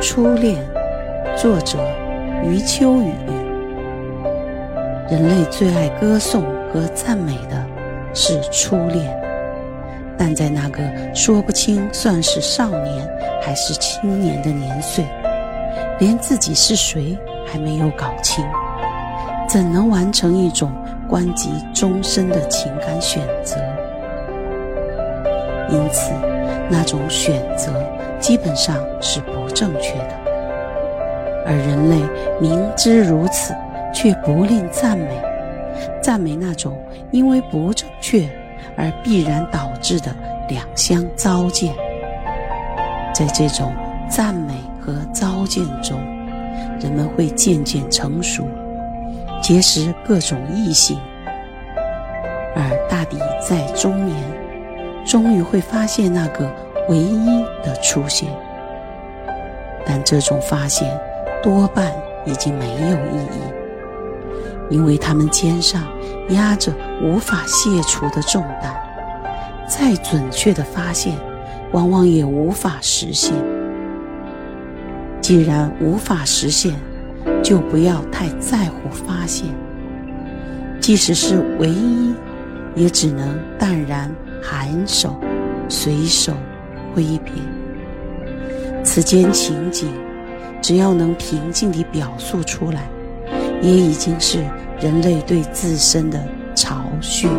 初恋，作者余秋雨。人类最爱歌颂和赞美的是初恋，但在那个说不清算是少年还是青年的年岁，连自己是谁还没有搞清，怎能完成一种关及终身的情感选择？因此，那种选择基本上是不正确的。而人类明知如此，却不吝赞美，赞美那种因为不正确而必然导致的两相糟践。在这种赞美和糟践中，人们会渐渐成熟，结识各种异性，而大抵在中年。终于会发现那个唯一的出现，但这种发现多半已经没有意义，因为他们肩上压着无法卸除的重担，再准确的发现，往往也无法实现。既然无法实现，就不要太在乎发现，即使是唯一，也只能淡然。含手，随手挥别。此间情景，只要能平静地表述出来，也已经是人类对自身的嘲训。